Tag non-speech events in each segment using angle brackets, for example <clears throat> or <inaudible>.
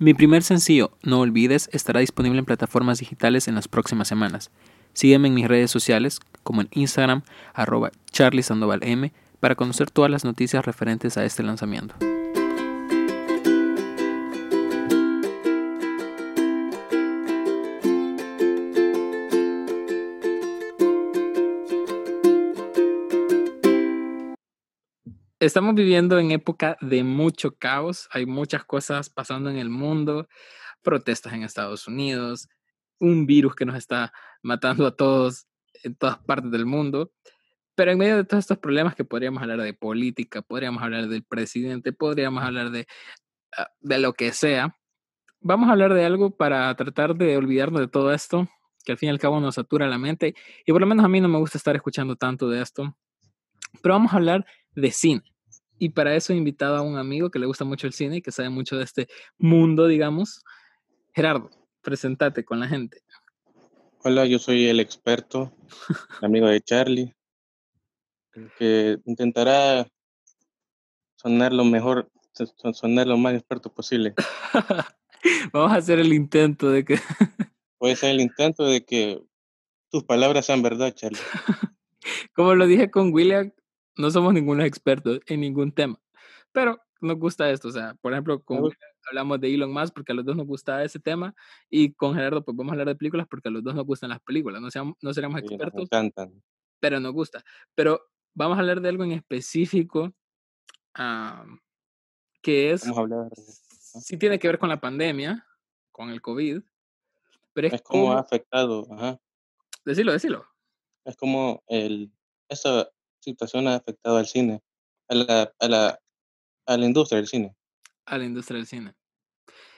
Mi primer sencillo, No Olvides, estará disponible en plataformas digitales en las próximas semanas. Sígueme en mis redes sociales, como en Instagram, arroba charliesandovalm, para conocer todas las noticias referentes a este lanzamiento. Estamos viviendo en época de mucho caos, hay muchas cosas pasando en el mundo, protestas en Estados Unidos, un virus que nos está matando a todos en todas partes del mundo. Pero en medio de todos estos problemas que podríamos hablar de política, podríamos hablar del presidente, podríamos hablar de, ah, de lo que sea, vamos a hablar de algo para tratar de olvidarnos de todo esto, que al fin y al cabo nos satura la mente. Y por lo menos a mí no me gusta estar escuchando tanto de esto. Pero vamos a hablar de cine. Y para eso he invitado a un amigo que le gusta mucho el cine y que sabe mucho de este mundo, digamos. Gerardo, presentate con la gente. Hola, yo soy el experto, <laughs> amigo de Charlie, que intentará sonar lo mejor, sonar lo más experto posible. <laughs> Vamos a hacer el intento de que... <laughs> Puede ser el intento de que tus palabras sean verdad, Charlie. Como lo dije con William, no somos ningunos expertos en ningún tema, pero nos gusta esto. O sea, por ejemplo, con hablamos de Elon Musk porque a los dos nos gusta ese tema y con Gerardo pues vamos a hablar de películas porque a los dos nos gustan las películas. No, seamos, no seremos expertos, pero nos gusta. Pero vamos a hablar de algo en específico que es... Vamos a hablar. Sí tiene que ver con la pandemia, con el COVID, pero es, como ha afectado. Ajá. Decilo, decilo. Es como el, esa situación ha afectado al cine, a la, a la, a la industria del cine. A la industria del cine.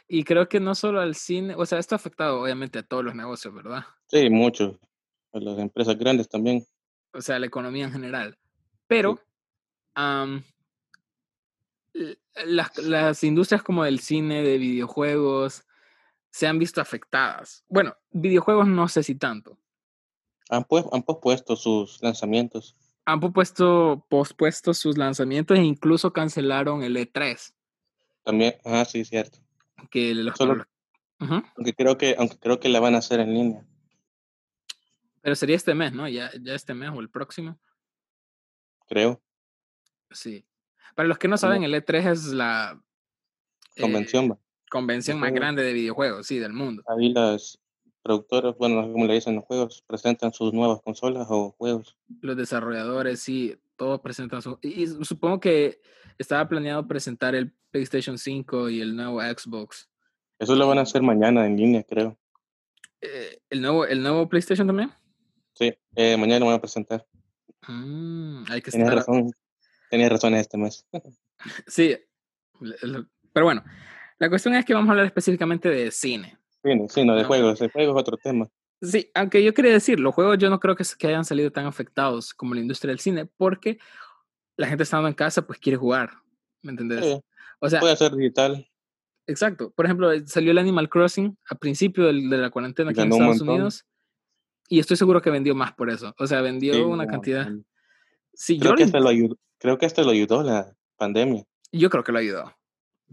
Y creo que no solo al cine, o sea, esto ha afectado obviamente a todos los negocios, ¿verdad? Sí, mucho. A las empresas grandes también. O sea, la economía en general. Pero las, las industrias como el cine, de videojuegos, se han visto afectadas. Bueno, videojuegos no sé si tanto. Han, pues, han pospuesto sus lanzamientos han pospuesto, pospuesto sus lanzamientos e incluso cancelaron el E3. También, ah, sí, cierto. Que los aunque creo que aunque creo que la van a hacer en línea. Pero sería este mes, ¿no? Ya, ya este mes o el próximo. Creo. Sí. Para los que no saben, el E3 es la convención. Eh, convención más grande de videojuegos, sí, del mundo. Ahí las productores, bueno, como le dicen los juegos, presentan sus nuevas consolas o juegos. Los desarrolladores, sí, todos presentan sus... Y, supongo que estaba planeado presentar el PlayStation 5 y el nuevo Xbox. Eso lo van a hacer mañana en línea, creo. Eh, ¿el, nuevo, ¿El nuevo PlayStation también? Sí, eh, mañana lo van a presentar. Mm, hay que Tenía razón, tenía razón este mes. <laughs> sí, pero bueno, la cuestión es que vamos a hablar específicamente de cine. Sí, no, de juegos, de juegos otro tema. Sí, aunque yo quería decir, los juegos yo no creo que, que hayan salido tan afectados como la industria del cine, porque la gente estando en casa, pues quiere jugar, ¿me entendés? o sea, puede ser digital. Exacto. Por ejemplo, salió el Animal Crossing a principio de la cuarentena aquí en Estados Unidos, y estoy seguro que vendió más por eso. O sea, vendió una cantidad. Sí, creo, que esto lo ayudó, creo que esto lo ayudó la pandemia. Yo creo que lo ayudó,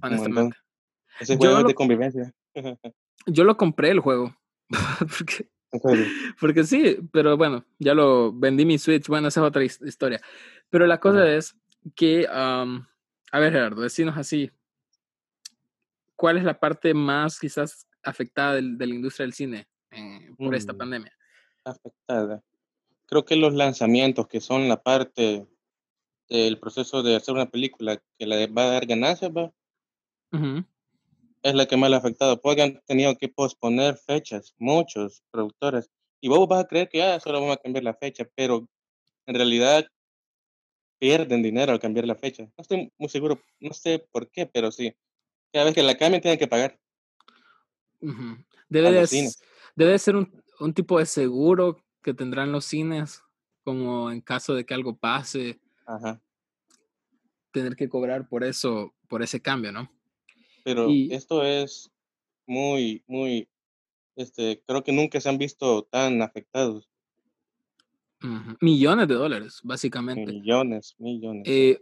honestamente. Ese juego es de convivencia. <laughs> Yo lo compré el juego. <laughs> porque, sí, pero bueno, ya lo vendí mi Switch. Bueno, esa es otra historia. Pero la cosa es que, a ver, Gerardo, decinos así. ¿Cuál es la parte más quizás afectada de, la industria del cine eh, por esta mm. pandemia? Afectada. Creo que los lanzamientos, que son la parte del proceso de hacer una película que le va a dar ganancias, va es la que más le ha afectado, porque han tenido que posponer fechas, muchos productores. Y vos vas a creer que ah, solo vamos a cambiar la fecha, pero en realidad pierden dinero al cambiar la fecha. No estoy muy seguro, no sé por qué, pero sí. Cada vez que la cambien tienen que pagar. debe, de, debe ser un, un, tipo de seguro que tendrán los cines, como en caso de que algo pase. Ajá. Tener que cobrar por eso, por ese cambio, ¿no? Pero esto es muy, muy, este, creo que nunca se han visto tan afectados. Millones de dólares, básicamente. Millones, millones. Eh,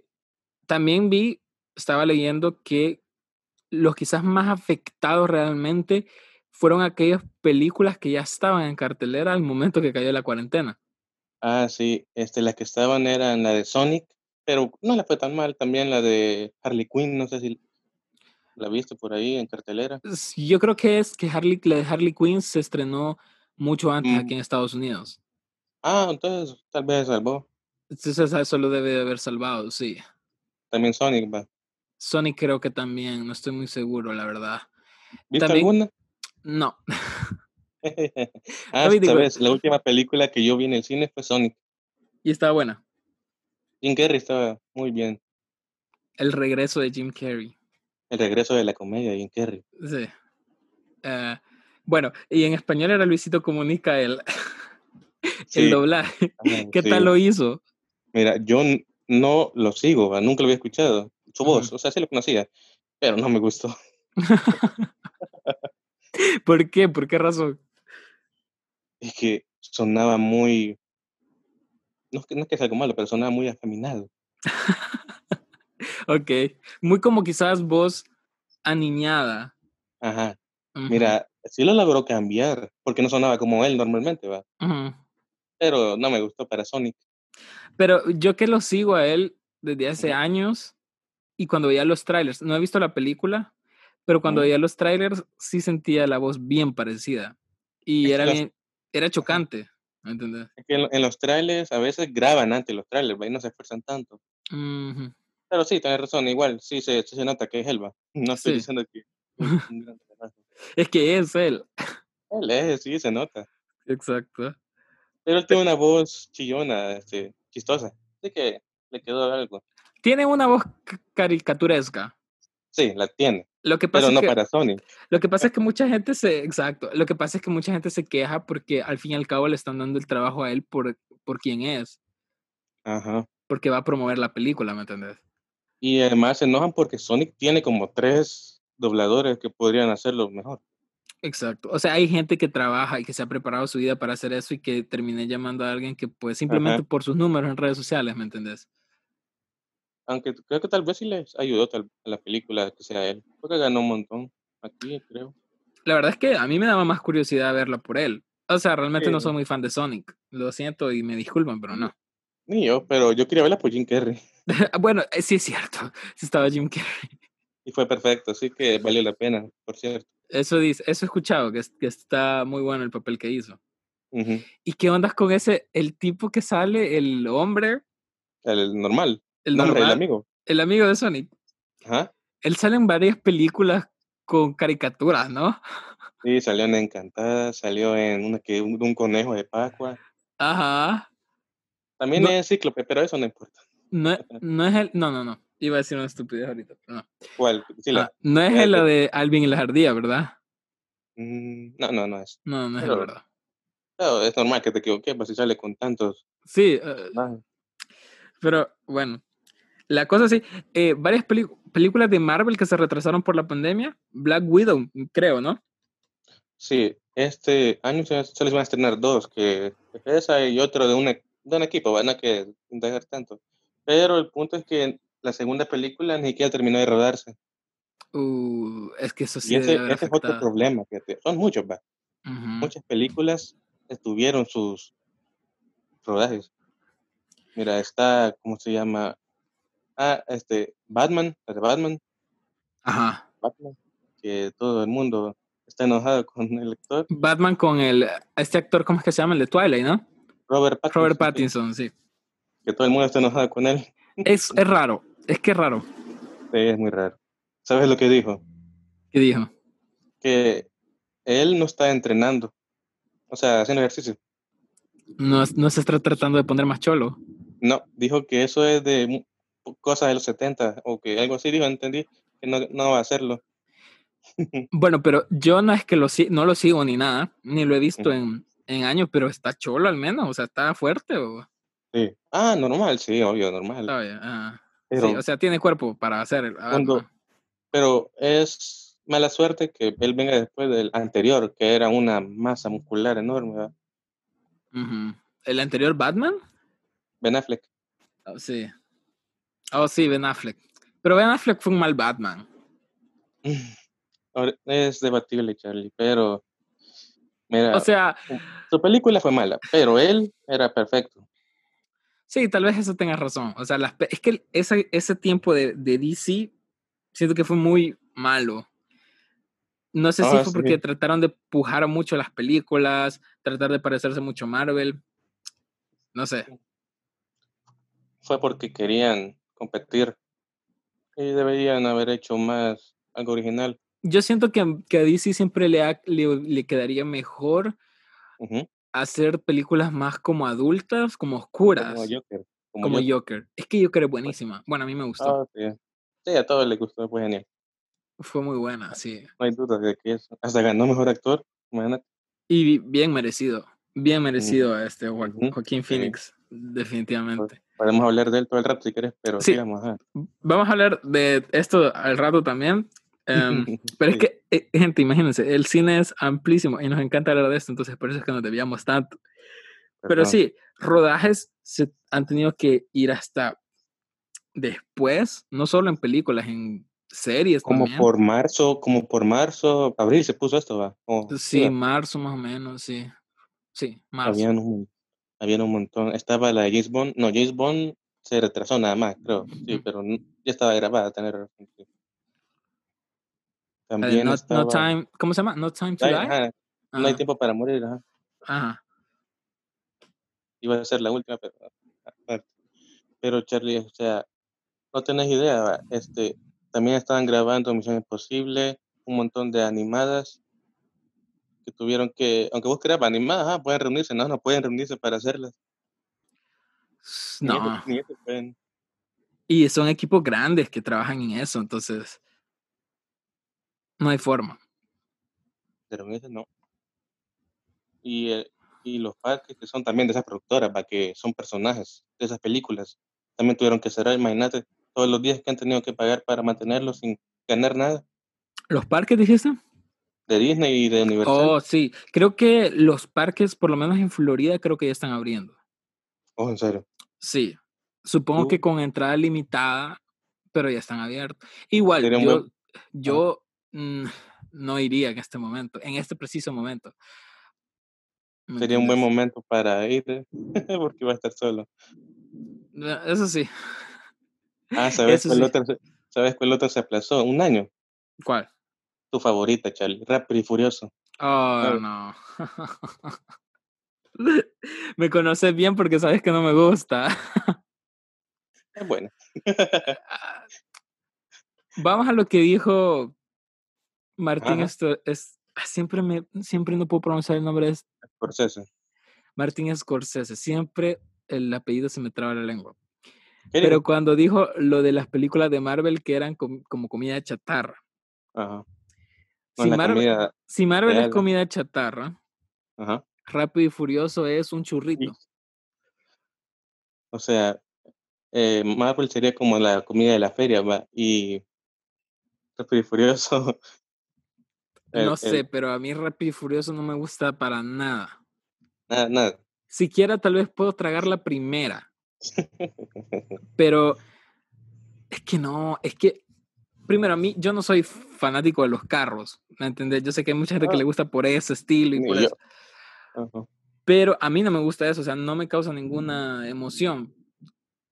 también vi, estaba leyendo que los quizás más afectados realmente fueron aquellas películas que ya estaban en cartelera al momento que cayó la cuarentena. Ah, sí, este, las que estaban eran la de Sonic, pero no le fue tan mal. También la de Harley Quinn, no sé si la viste por ahí en cartelera. Yo creo que es que Harley, la de Harley Quinn se estrenó mucho antes aquí mm. en Estados Unidos. Ah, entonces tal vez salvó. Entonces eso lo debe de haber salvado, sí. También Sonic, va. Sonic creo que también, no estoy muy seguro, la verdad. ¿Viste alguna? No. <laughs> <laughs> ah, esta vez, la última película que yo vi en el cine fue Sonic. ¿Y estaba buena? Jim Carrey estaba muy bien. El regreso de Jim Carrey. El regreso de la comedia de Jim Carrey. Sí. Eh, bueno, y en español era Luisito Comunica el, <laughs> el doblaje. ¿Qué tal lo hizo? Mira, yo no lo sigo, nunca lo había escuchado. Su voz, o sea, sí lo conocía, pero no me gustó. <laughs> ¿Por qué? ¿Por qué razón? Es que sonaba muy. No es que, no es que sea algo malo, pero sonaba muy afeminado. <laughs> <laughs> ok. Muy como quizás voz aniñada. Ajá. Mira, sí lo logró cambiar, porque no sonaba como él normalmente, ¿va? Pero no me gustó para Sonic. Pero yo que lo sigo a él desde hace años y cuando veía los trailers, no he visto la película, pero cuando veía los trailers sí sentía la voz bien parecida y era bien, era chocante, ¿me entiendes? Es que en, los trailers a veces graban antes los trailers, y no se esfuerzan tanto. Pero sí, tienes razón, igual, sí se, se nota que es Elba. <laughs> No estoy diciendo que <laughs> es que es él. Él es, sí, se nota. Exacto. Pero él tiene una voz chillona, este, chistosa. Así que le quedó algo. Tiene una voz caricaturesca. Sí, la tiene. Lo que pasa pero no que, para Sony. Lo que pasa es que mucha gente se, exacto, lo que pasa es que mucha gente se queja porque al fin y al cabo le están dando el trabajo a él por, por quien es. Ajá. Porque va a promover la película, ¿me entendés? Y además se enojan porque Sonic tiene como tres dobladores que podrían hacerlo mejor. Exacto. O sea, hay gente que trabaja y que se ha preparado su vida para hacer eso y que termine llamando a alguien que pues simplemente por sus números en redes sociales, ¿me entendés? Aunque creo que tal vez sí les ayudó a la película que sea él. Porque ganó un montón aquí, creo. La verdad es que a mí me daba más curiosidad verla por él. O sea, realmente no soy muy fan de Sonic. Lo siento y me disculpan, pero no. Ni yo, pero yo quería verla por Jim Carrey. <laughs> bueno, eh, sí es cierto. Estaba Jim Carrey. Y fue perfecto, así que valió la pena, por cierto. Eso dice, eso he escuchado, que, que está muy bueno el papel que hizo. ¿Y qué ondas con ese, el tipo que sale, el hombre? El normal. El nombre, el amigo. El amigo de Sonic. Ajá. Él sale en varias películas con caricaturas, ¿no? Sí, salió en Encantada, salió en una que un, un conejo de Pascua. Ajá. También es Cíclope, pero eso no importa. No, no es el, no, no, no. Iba a decir una estupidez ahorita, no. ¿Cuál? Ah, no es la de Alvin y la ardilla, ¿verdad? Mm, no, no, no es. No, no es la verdad. No, es normal que te equivoques, pues si sale con tantos. Sí. Eh, pero bueno, la cosa sí, eh, varias películas de Marvel que se retrasaron por la pandemia. Black Widow, creo, ¿no? Sí, este año se, les van a estrenar dos, que esa y otro de, una, de un equipo, van a que dejar tanto. Pero el punto es que la segunda película ni siquiera terminó de rodarse. Uh, es que eso sí. Y ese, es otro problema. son muchos, va. Muchas películas estuvieron sus rodajes. Mira, está, ¿cómo se llama? Ah, este, Batman, de Batman. Ajá. Batman, que todo el mundo está enojado <laughs> con el actor. Batman con el, este actor, ¿cómo es que se llama? El de Twilight, ¿no? Robert Pattinson. Robert Pattinson, sí. Que todo el mundo está enojado con él. Es, es raro, es que es raro. Sí, es muy raro. ¿Sabes lo que dijo? ¿Qué dijo? Que él no está entrenando, o sea, haciendo ejercicio. No, no se está tratando de poner más cholo. No, dijo que eso es de cosas de los 70 o que algo así dijo, entendí, que no, no va a hacerlo. <laughs> bueno, pero yo no es que lo, no lo sigo ni nada, ni lo he visto en, en años, pero está cholo al menos, o sea, está fuerte o... Sí. Ah, normal, sí, obvio, normal. sí, o sea, tiene cuerpo para hacer. pero es mala suerte que él venga después del anterior, que era una masa muscular enorme. ¿El anterior Batman? Ben Affleck. Oh, sí. Oh, sí, Ben Affleck. Pero Ben Affleck fue un mal Batman. <laughs> Es debatible, Charlie, pero mira, o sea, su película fue mala, pero él era perfecto. Sí, tal vez eso tenga razón. O sea, es que ese, ese tiempo de, de, DC siento que fue muy malo. No sé si ah, fue porque trataron de pujar mucho las películas, tratar de parecerse mucho a Marvel. No sé. Fue porque querían competir y deberían haber hecho más algo original. Yo siento que, a DC siempre le, le, quedaría mejor hacer películas más como adultas, como oscuras. Como Joker. Como, Joker. Es que Joker es buenísima. Bueno, a mí me gustó. Ah, sí. sí. a todos les gustó, fue genial. Fue muy buena, sí. No hay duda de que eso. Hasta ganó mejor actor, Y bien merecido. Bien merecido a este Joaquín Phoenix, definitivamente. Podemos hablar de él todo el rato si quieres, pero sí. Vamos a hablar de esto al rato también. Em, <laughs> pero es que, eh, gente, imagínense, el cine es amplísimo y nos encanta hablar de esto, entonces por eso es que nos debíamos tanto. Pero sí, rodajes se han tenido que ir hasta después, no solo en películas, en series como por marzo como por marzo abril se puso esto va sí marzo más o menos sí. Sí marzo. Habían un, habían un montón estaba la de James Bond no James Bond se retrasó nada más creo sí pero ya estaba grabada tener también no, time cómo se llama no time to die no hay tiempo para morir ajá. ajá iba a ser la última pero pero Charlie o sea no tenés idea este también estaban grabando Misión Imposible, un montón de animadas que tuvieron que, aunque vos creas animadas, pueden reunirse, no, no pueden reunirse para hacerlas. No. Y son equipos grandes que trabajan en eso, entonces no hay forma. De reunirse no. Y, eh, y los parques que son también de esas productoras, para que son personajes de esas películas, también tuvieron que cerrar, imagínate, todos los días que han tenido que pagar para mantenerlos sin ganar nada. ¿Los parques dijiste? De Disney y de Universal. Oh, sí. Creo que los parques, por lo menos en Florida, creo que ya están abriendo. Oh, ¿en serio? Sí. Supongo que con entrada limitada, pero ya están abiertos. Igual, yo, yo no iría en este momento, en este preciso momento. Sería un buen momento para ir, <laughs> porque va a estar solo. Eso sí. Ah, <laughs> ¿sabes cuál, otro, ¿sabes cuál otro se aplazó? Un año. ¿Cuál? Tu favorita, Charlie. Rápido y Furioso. Oh, no. <laughs> me conoces bien porque sabes que no me gusta. es bueno. Ah, vamos a lo que dijo Martín. Esto es siempre me siempre no puedo pronunciar el nombre de Scorsese. Martín Scorsese. Siempre el apellido se me traba la lengua. Pero cuando dijo lo de las películas de Marvel que eran como comida chatarra. Ajá. si, Marvel, es comida chatarra, Ajá. Rápido y Furioso es un churrito. O sea, eh, Marvel sería como la comida de la feria, ¿va? Y Rápido y Furioso. <laughs> no sé, pero a mí Rápido y Furioso no me gusta para nada. Nada, nada. Siquiera tal vez puedo tragar la primera. <laughs> Pero es que no, es que, primero, a mí, yo no soy fanático de los carros, ¿me entiendes? Yo sé que hay mucha gente que le ah. gusta por ese estilo y por eso. Pero a mí no me gusta eso, o sea, no me causa ninguna emoción.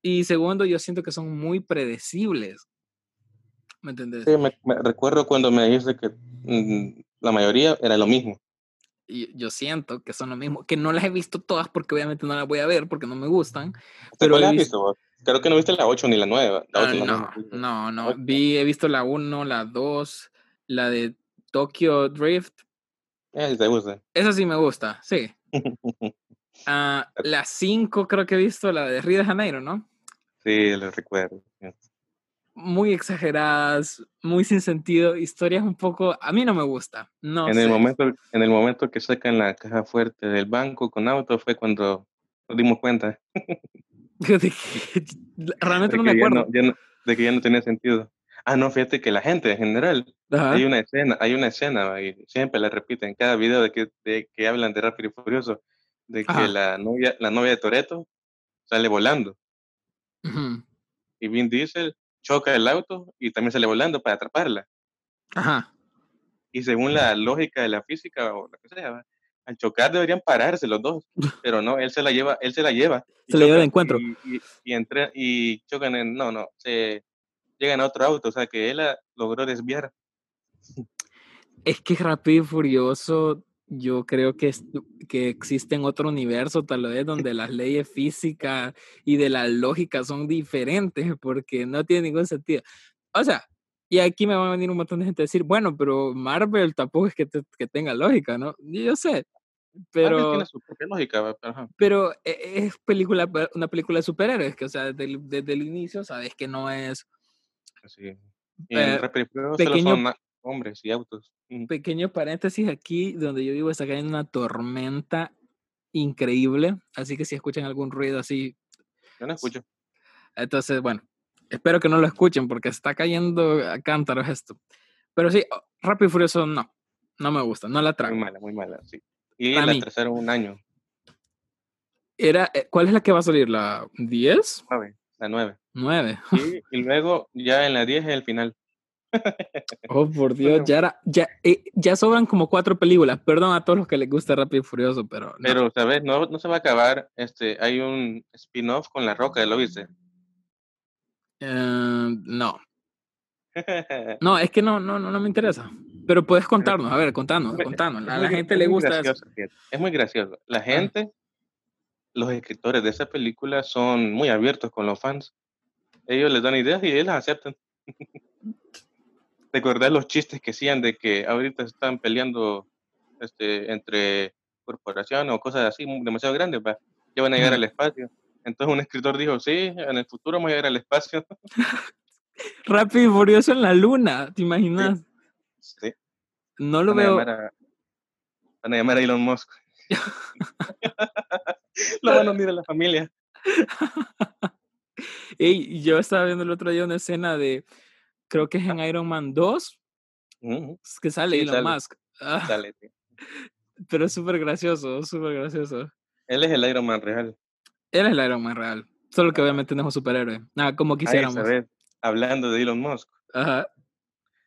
Y segundo, yo siento que son muy predecibles. ¿Me entiendes? Sí, me, recuerdo cuando me dijiste que mm, la mayoría era lo mismo y yo siento que son lo mismo, que no las he visto todas porque obviamente no las voy a ver porque no me gustan. Pero ¿Cuál has visto? Creo que no viste la 8 ni la 9. Ah, no, no, no, Vi, he visto la 1, la 2, la de Tokyo Drift. Esa te gusta. Esa sí me gusta, sí. <laughs> Ah, la 5 creo que he visto, la de Río de Janeiro, ¿no? Sí, lo recuerdo muy exageradas, muy sin sentido, historias un poco, a mí no me gusta. No en el momento en el momento que sacan la caja fuerte del banco con auto fue cuando nos dimos cuenta. <laughs> <laughs> realmente no me acuerdo. de que ya no tenía sentido. Ah, no, fíjate que la gente en general, hay una escena, hay una escena, y siempre la repiten en cada video de que, de que hablan de Rápido y Furioso, de que la novia, la novia de Toreto sale volando. Y Vin Diesel choca el auto y también sale volando para atraparla. Ajá. Y según la lógica de la física o lo que sea, al chocar deberían pararse los dos, <laughs> pero no, él se la lleva, él se la lleva. Se la lleva de encuentro. Y, y, y chocan en, no, no, se llegan a otro auto, o sea que él logró desviar. Es que Rápido y Furioso, yo creo que, que existe en otro universo, tal vez, donde las leyes físicas y de la lógica son diferentes, <laughs> porque no tiene ningún sentido. O sea, y aquí me va a venir un montón de gente a decir, bueno, pero Marvel tampoco es que, que tenga lógica, ¿no? Yo sé, pero... Marvel tiene su propia lógica, pero e, es película, una película de superhéroes, que o sea, desde el, desde el inicio sabes que no es... Sí. Y eh, pequeño, son hombres y autos. Pequeño paréntesis aquí, donde yo vivo está cayendo una tormenta increíble, así que si escuchan algún ruido así... Yo no escucho. Entonces, bueno, espero que no lo escuchen porque está cayendo a cántaros esto. Pero sí, oh, Rápido y Furioso no, no me gusta, no la traigo. Muy mala, muy mala, sí. Y la tercera un año. Era, eh, ¿Cuál es la que va a salir? ¿La 10? 9, la 9. 9. Y, luego ya en la 10 es el final. Oh, por <laughs> Dios, ya, era, ya, eh, ya sobran como cuatro películas. Perdón a todos los que les gusta Rápido y Furioso, pero. No. Pero, ¿sabes? No, no se va a acabar. Este, hay un spin-off con La Roca, ¿lo viste? Eh, no. <laughs> No, es que no, no, no, me interesa. Pero puedes contarnos, a ver, contanos, contanos. A la gente le gusta eso. Es muy gracioso. La ah. gente, los escritores de esa película son muy abiertos con los fans. Ellos les dan ideas y ellos las aceptan. <laughs> recordar los chistes que hacían de que ahorita están peleando este, entre corporaciones o cosas así demasiado grandes, ya van a llegar al espacio. Entonces un escritor dijo, sí, en el futuro vamos a llegar al espacio. <laughs> Rápido y furioso en la luna, ¿te imaginas? Sí. No lo veo. van a llamar a Elon Musk. <laughs> lo van a unir a la familia. <laughs> Ey, yo estaba viendo el otro día una escena de creo que es en Iron Man 2, que sale Elon Musk. Ah, sale, <laughs> Pero es súper gracioso, súper gracioso. Él es el Iron Man real. Él es el Iron Man real. Solo que obviamente no es un superhéroe. Nada, como quisiéramos. ¿sabes? Hablando de Elon Musk. Ajá.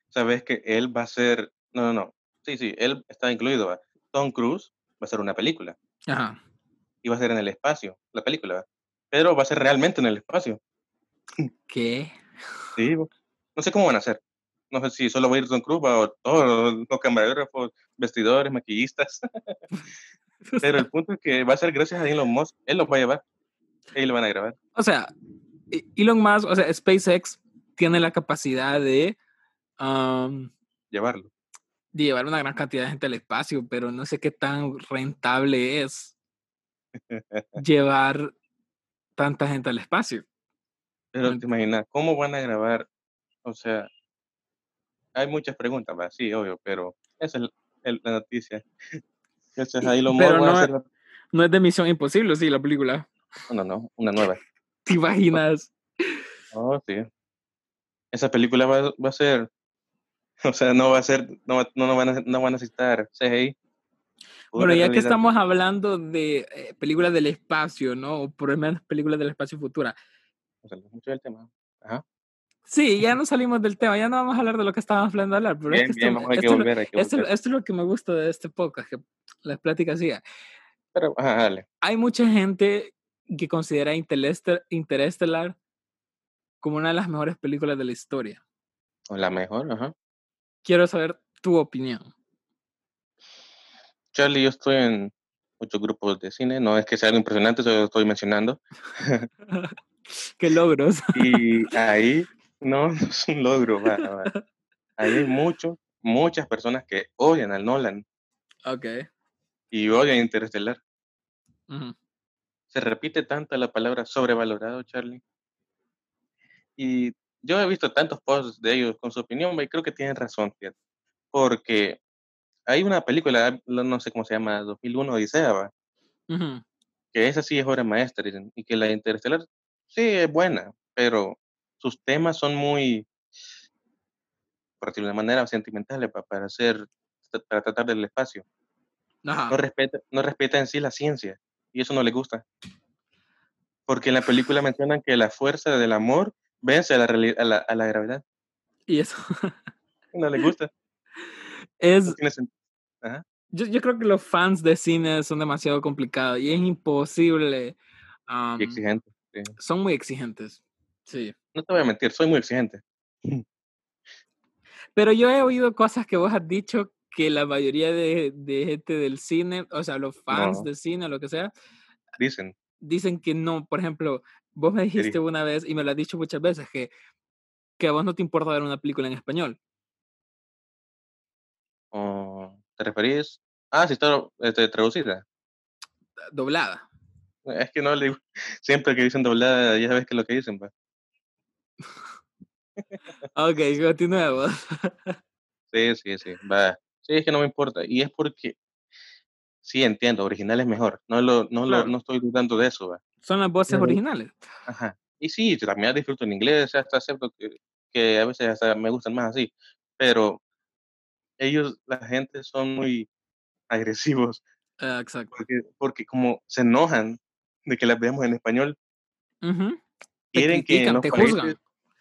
Sabes que él va a ser. No, no, no. Sí, sí, él está incluido. Tom Cruise va a ser una película. Ajá. Y va a ser en el espacio, la película. Pero va a ser realmente en el espacio. ¿Qué? Sí, no sé cómo van a hacer. No sé si solo va a ir Tom Cruise o todos los camarógrafos, vestidores, maquillistas. <laughs> Pero el punto es que va a ser gracias a Elon Musk. Él los va a llevar. Él lo van a grabar. O sea, e-, Elon Musk, o sea, SpaceX tiene la capacidad de llevarlo. De llevar una gran cantidad de gente al espacio, pero no sé qué tan rentable es <laughs> llevar tanta gente al espacio. Pero te imaginas, ¿cómo van a grabar o sea, hay muchas preguntas, sí, obvio, pero esa es la noticia. <laughs> ahí lo pero no, es, no es de Misión Imposible, sí, la película. No, no, no, una nueva. <laughs> ¿Te imaginas? Oh, sí. Esa película va, va, a ser, <laughs> o sea, no va a ser, no, no, van, a, no van a necesitar CGI. Bueno, ya que estamos hablando de eh, películas del espacio, ¿no? O por lo menos películas del espacio futura. O sea, mucho del tema. Ajá. Sí, ya no salimos del tema, ya no vamos a hablar de lo que estábamos hablando hablar, pero es que esto, esto, es lo que me gusta de este podcast, que las pláticas sigan. Pero, dale. Hay mucha gente que considera Interestelar como una de las mejores películas de la historia. O la mejor, ajá. Quiero saber tu opinión. Charlie, yo estoy en muchos grupos de cine, no es que sea algo impresionante, solo lo estoy mencionando. <laughs> Qué logros. <laughs> y ahí no, <laughs> no es un logro. Hay muchos, muchas personas que odian al Nolan. Ok. Y odian Interestelar. Se repite tanto la palabra sobrevalorado, Charlie. Y yo he visto tantos posts de ellos con su opinión y creo que tienen razón, porque hay una película, no sé cómo se llama, 2001 Odisea, ¿va? que esa sí es obra maestra, y que la Interestelar sí es buena, pero sus temas son muy, por decirlo de manera, sentimentales para, hacer, para tratar del espacio. No, respeta, no respeta en sí la ciencia y eso no le gusta. Porque en la película mencionan que la fuerza del amor vence a la, a la, a la gravedad. Y eso. <laughs> no le gusta. Es, Yo, yo, creo que los fans de cine son demasiado complicados y es imposible. y exigentes. Son muy exigentes. Sí. No te voy a mentir, soy muy exigente. <laughs> Pero yo he oído cosas que vos has dicho que la mayoría de, de gente del cine, o sea, los fans de cine, lo que sea, dicen. Dicen que no. Por ejemplo, vos me dijiste una vez, y me lo has dicho muchas veces, que, que a vos no te importa ver una película en español. ¿Te referís? Ah, sí está este, traducida. Doblada. Es que no le <laughs> siempre que dicen doblada, ya sabes que es lo que dicen, pues. Ok, continuemos. sí, sí, sí, va. Sí, es que no me importa. Y es porque, sí, entiendo, original es mejor. No, lo, no, lo, no estoy dudando de eso, va. Son las voces originales. Ajá. Y sí, también disfruto en inglés, hasta acepto que, que a veces hasta me gustan más así. Pero ellos, la gente, son muy agresivos. Ah, exacto. Porque, porque como se enojan de que las veamos en español, quieren que en los países,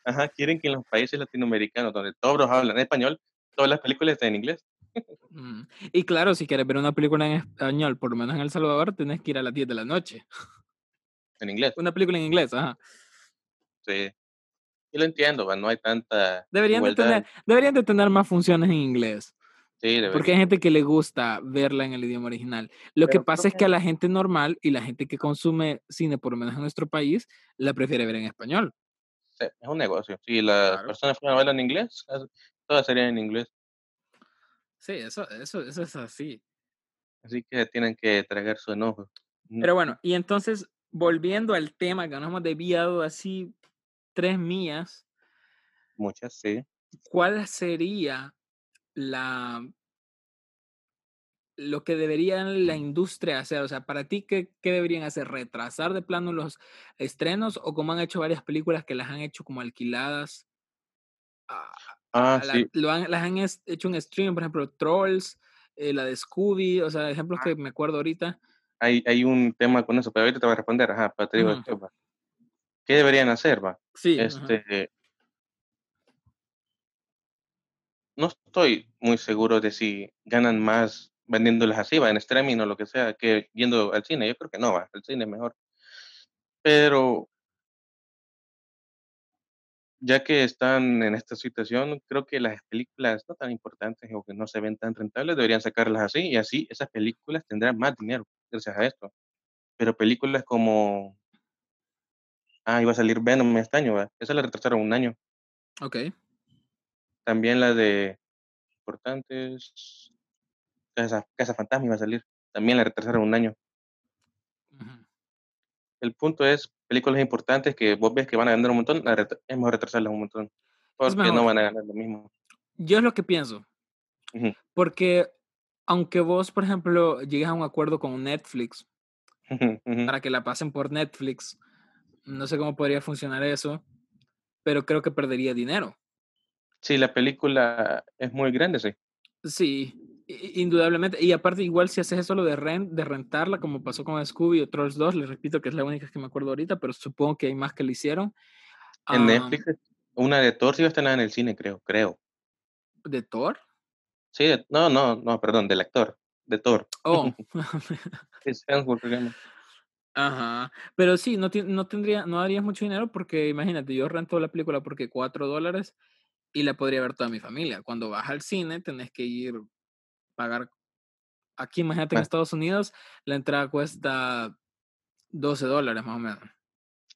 ajá, quieren que en los países latinoamericanos, donde todos hablan español, todas las películas estén en inglés. <laughs> Mm. Y claro, si quieres ver una película en español, por lo menos en El Salvador, tienes que ir a las 10 de la noche. En inglés. Una película en inglés, ajá. Sí. Y lo entiendo, no hay tanta. Deberían de, tener, deberían de tener más funciones en inglés. Sí, Porque hay gente que le gusta verla en el idioma original. Lo que pasa es que a la gente normal y la gente que consume cine, por lo menos en nuestro país, la prefiere ver en español. Sí, es un negocio. Si las personas fueran a verla en inglés, todas serían en inglés. Sí, eso, eso, eso es así. Así que tienen que tragar su enojo. Pero bueno, y entonces, volviendo al tema que nos hemos desviado así tres mías. Muchas, sí. ¿Cuál sería la lo que debería la industria hacer? O sea, para ti, ¿qué, ¿qué, deberían hacer? ¿Retrasar de plano los estrenos o como han hecho varias películas que las han hecho como alquiladas? ah, sí. lo han, las han hecho en streaming, por ejemplo, Trolls, eh, la de Scooby, o sea, ejemplos ah. que me acuerdo ahorita. Hay, hay un tema con eso, pero ahorita te voy a responder, ajá, pero te digo, ¿qué deberían hacer, va? Sí. Este, no estoy muy seguro de si ganan más vendiéndolas así, va, en streaming o lo que sea, que yendo al cine. Yo creo que no, va, el cine es mejor. Pero ya que están en esta situación, creo que las películas no tan importantes o que no se ven tan rentables deberían sacarlas así y así esas películas tendrán más dinero gracias a esto. Pero películas como... Ah, iba a salir Venom este año, ¿va? esa la retrasaron un año. Ok. También la de importantes. Casa, Casa Fantasma iba a salir. También la retrasaron un año. El punto es, películas importantes que vos ves que van a ganar un montón, es mejor retrasarlas un montón. Porque no van a ganar lo mismo. Yo es lo que pienso. Porque aunque vos, por ejemplo, llegues a un acuerdo con Netflix <laughs> para que la pasen por Netflix, no sé cómo podría funcionar eso, pero creo que perdería dinero. Sí, la película es muy grande, sí. Sí, indudablemente. Y aparte, igual si haces eso lo de, rent, de rentarla, como pasó con Scooby o Trolls 2, les repito que es la única que me acuerdo ahorita, pero supongo que hay más que lo hicieron. En Netflix, una de Thor sí va a estar en el cine, creo, creo. ¿De Thor? Sí, no, no, no, perdón, del actor, de Thor. Oh. <laughs> Ajá, pero sí, no, no tendría, no harías mucho dinero porque imagínate, yo rento la película porque cuatro dólares y la podría ver toda mi familia. Cuando vas al cine, tenés que ir, pagar. Aquí, imagínate, en Estados Unidos, la entrada cuesta 12 dólares más o menos.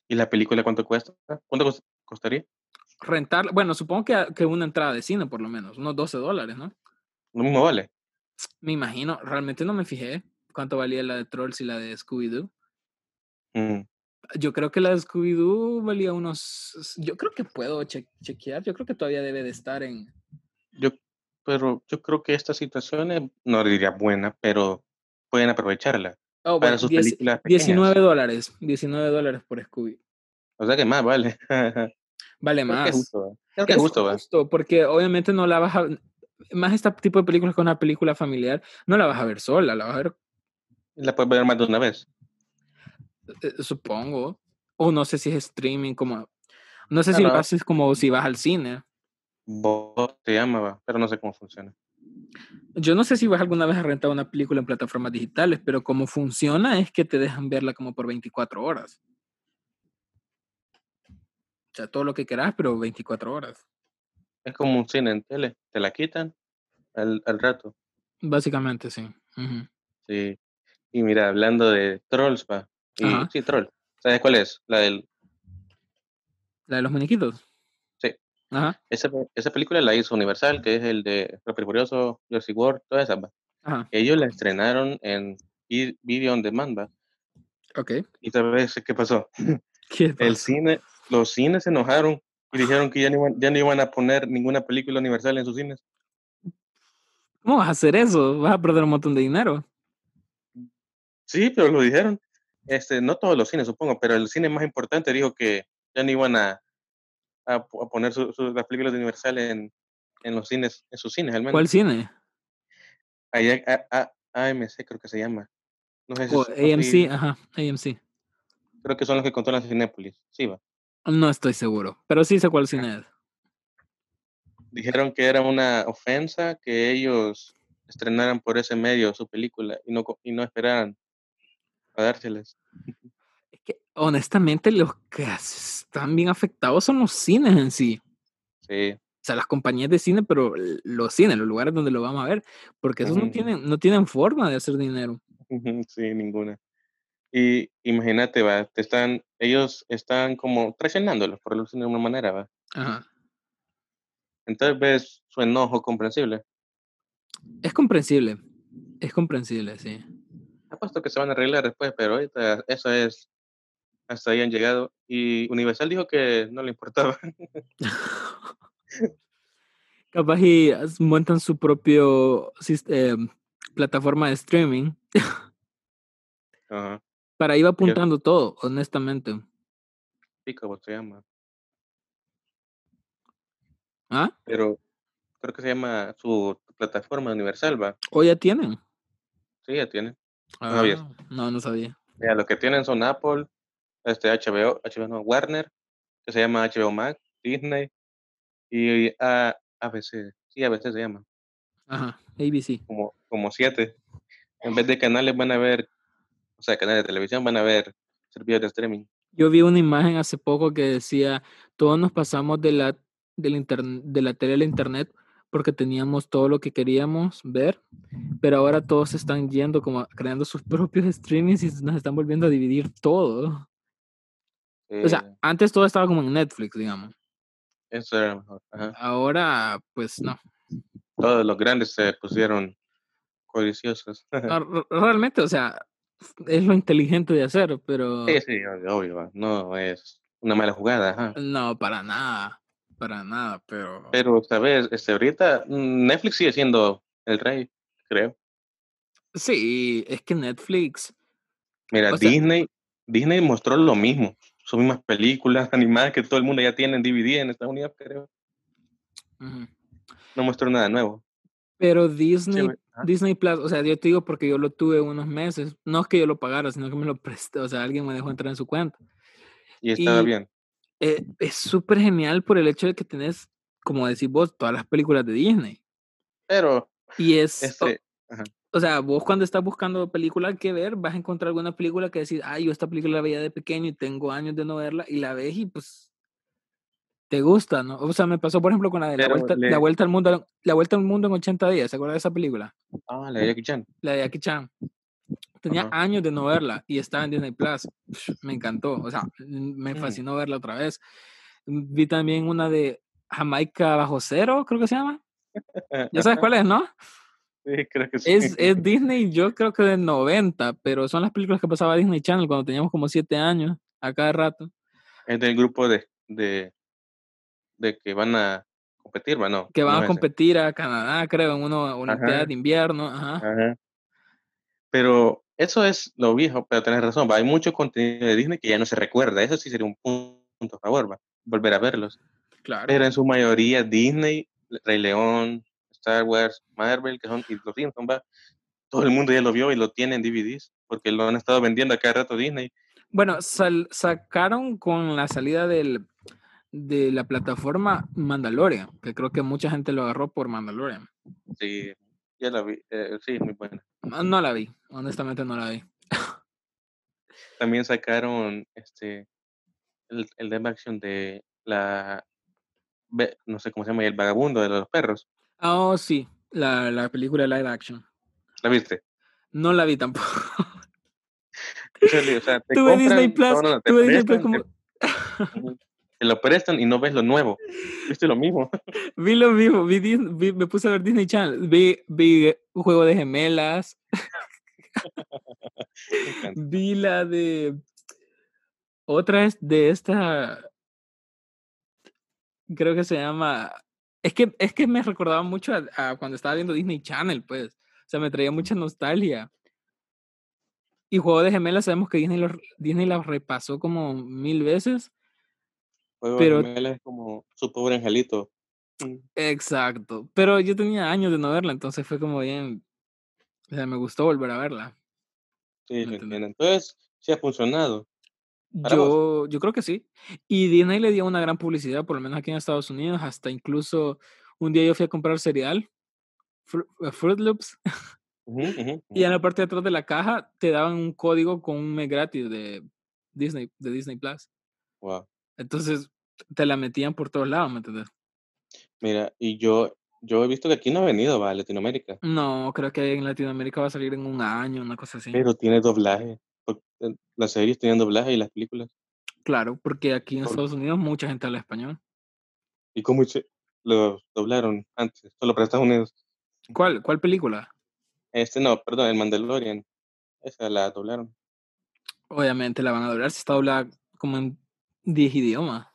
¿Y la película cuánto cuesta? ¿Cuánto costaría? Rentar, bueno, supongo que, que una entrada de cine, por lo menos, unos 12 dólares, ¿no? Lo mismo vale. Me imagino, realmente no me fijé cuánto valía la de Trolls y la de Scooby-Doo. Mm. Yo creo que la de Scooby-Doo valía unos. Yo creo que puedo chequear. Yo creo que todavía debe de estar en. Yo, pero yo creo que esta situación no diría buena, pero pueden aprovecharla. Oh, para sus películas 19 dólares. 19 dólares por Scooby. O sea que más vale. <laughs> vale más. Que justo. Creo que es justo, justo porque obviamente no la vas a. Más este tipo de películas con una película familiar, no la vas a ver sola, la vas a ver. La puedes ver más de una vez. Eh, supongo. O no sé si es streaming, como. No sé si lo haces como si vas al cine. Bot se llama, pero no sé cómo funciona. Yo no sé si vas alguna vez a rentar una película en plataformas digitales, pero como funciona es que te dejan verla como por 24 horas. O sea, todo lo que quieras, pero 24 horas. Es como un cine en tele, te la quitan al, rato. Básicamente, sí. Sí. Y mira, hablando de Trolls, va. sí, Troll. ¿Sabes cuál es? La del... ¿La de los muñequitos? Ajá. Esa, esa película la hizo Universal, que es el de Lo Curioso, Jurassic World, todas esas. Ajá. Ellos la estrenaron en Video on Demand, va. Ok. ¿Y sabes qué pasó? <laughs> ¿Qué pasó? El cine, los cines se enojaron y dijeron que ya no, iban, ya no iban a poner ninguna película universal en sus cines. ¿Cómo vas a hacer eso? Vas a perder un montón de dinero. Sí, pero lo dijeron. Este, no todos los cines, supongo, pero el cine más importante dijo que ya no iban a, a, poner las películas de Universal en, en, los cines, en sus cines al menos. ¿Cuál cine? AMC creo que se llama. No sé si oh, AMC, ajá, AMC. Creo que son los que controlan Cinépolis, sí va. No estoy seguro, pero sí sé cuál cine es. Dijeron que era una ofensa que ellos estrenaran por ese medio su película y no, y no esperaran a dárselas. <laughs> Honestamente los que están bien afectados son los cines en sí. Sí. O sea, las compañías de cine, pero los cines, los lugares donde lo vamos a ver, porque esos no, tienen, no tienen forma de hacer dinero. Sí, ninguna. Y imagínate, va, te están, ellos están como traicionándolos, por decirlo de una manera, va. Ajá. Entonces ves su enojo comprensible. Es comprensible, es comprensible, sí. Apuesto que se van a arreglar después, pero ahorita eso es, hasta ahí han llegado. Y Universal dijo que no le importaba. <laughs> Capaz y montan su propio eh, plataforma de streaming. <laughs> Ajá. Para ir apuntando todo, honestamente. ¿cómo se llama. ¿Ah? Pero creo que se llama su plataforma universal, ¿va? ¿O ya tienen? Sí, ya tienen. Ah, no, no sabía. Mira, lo que tienen son Apple, este HBO, HBO no, Warner, que se llama HBO Max, Disney y ABC. Sí, ABC se llama. Ajá, ABC. Como, como siete. En vez de canales van a ver o sea, canales de televisión van a ver servicios de streaming. Yo vi una imagen hace poco que decía, todos nos pasamos de la, del de la tele al internet porque teníamos todo lo que queríamos ver, pero ahora todos están yendo como creando sus <laughs> propios streamings y nos están volviendo a dividir todo. O sea, antes todo estaba como en Netflix, digamos. Eso era mejor. Ahora, pues no. Todos los grandes se pusieron codiciosos. <laughs> realmente, o sea, es lo inteligente de hacer, pero... Sí, sí, obvio, no es una mala jugada. No, para nada, para nada, pero... Pero, ¿sabes? Este, ahorita mm, Netflix sigue siendo el rey, creo. Sí, es que Netflix... Mira, Disney, Disney mostró lo mismo, sus mismas películas <laughs> animadas que todo el mundo ya tiene en DVD en Estados Unidos, creo. No mostró nada nuevo. Pero Disney, Disney Plus, o sea, yo te digo porque yo lo tuve unos meses. No es que yo lo pagara, sino que me lo presté. O sea, alguien me dejó entrar en su cuenta. Y estaba bien. Eh, es súper genial por el hecho de que tenés, como decís vos, todas las películas de Disney. Pero. Y es. Este, o, sea, vos cuando estás buscando película que ver, vas a encontrar alguna película que decís, ay, yo esta película la veía de pequeño y tengo años de no verla, y la ves y pues te gusta, ¿no? O sea, me pasó, por ejemplo, con la de la vuelta, la vuelta, al mundo, la vuelta al mundo en 80 días, ¿se acuerdas de esa película? Ah, la de Jackie Chan. La de Jackie Chan. Tenía años de no verla y estaba en Disney Plus. Me encantó, o sea, me mm. fascinó verla otra vez. Vi también una de Jamaica bajo cero, creo que se llama. <laughs> Ya sabes cuál es, ¿no? Sí, creo que sí. Es, es Disney, yo creo que de 90, pero son las películas que pasaba Disney Channel cuando teníamos como 7 años, a cada rato. Es del grupo de, de de que van a competir, bueno. Que van a competir a Canadá, creo, en una Olimpiada de invierno. Ajá. Pero eso es lo viejo, pero tenés razón, hay mucho contenido de Disney que ya no se recuerda. Eso sí sería un punto a favor, ¿va? volver a verlos. Claro. Pero en su mayoría Disney, Rey León, Star Wars, Marvel, que son y los Simpsons, va. Todo el mundo ya lo vio y lo tiene en DVDs, porque lo han estado vendiendo a cada rato Disney. Bueno, sacaron con la salida del de la plataforma Mandalorian, que creo que mucha gente lo agarró por Mandalorian. Sí, ya la vi. Eh, sí, muy buena. No, la vi, honestamente no la vi. También sacaron este el, el action de la no sé cómo se llama, el vagabundo de los perros. Oh, sí, la, la película de live action. ¿La viste? No la vi tampoco. <laughs> o sea, te tuve Disney Plus, tuve Disney Plus como... Te, lo prestan y no ves lo nuevo. ¿Viste lo mismo? <laughs> vi lo mismo, vi, me puse a ver Disney Channel, vi, vi un juego de gemelas. <laughs> vi la de... Otra es de esta... Creo que se llama... Es que, es que me recordaba mucho a cuando estaba viendo Disney Channel, pues. O sea, me traía mucha nostalgia. Y Juego de Gemelas, sabemos que Disney, lo, Disney la repasó como mil veces. Juego pero, de Gemelas es como su pobre angelito. Mm. Exacto. Pero yo tenía años de no verla, entonces fue como bien. O sea, me gustó volver a verla. Sí, Entonces, sí ha funcionado. Yo, yo creo que sí. Y Disney le dio una gran publicidad, por lo menos aquí en Estados Unidos. Hasta incluso un día yo fui a comprar cereal eh, Fruit Loops. <laughs> Y en la parte de atrás de la caja te daban un código con un mes gratis de Disney, de Disney Plus. Wow. Entonces te la metían por todos lados, ¿me entiendes? Mira, y yo, yo he visto que aquí no ha venido, va, a Latinoamérica. No, creo que en Latinoamérica va a salir en un año, una cosa así. Pero tiene doblaje. Las series tienen doblaje y las películas. Claro, porque aquí en Estados Unidos mucha gente habla español. ¿Y cómo lo doblaron antes? Solo para Estados Unidos. ¿Cuál, cuál película? Este no, perdón, el Mandalorian. Esa la doblaron. Obviamente la van a doblar si está doblada como en 10 idiomas.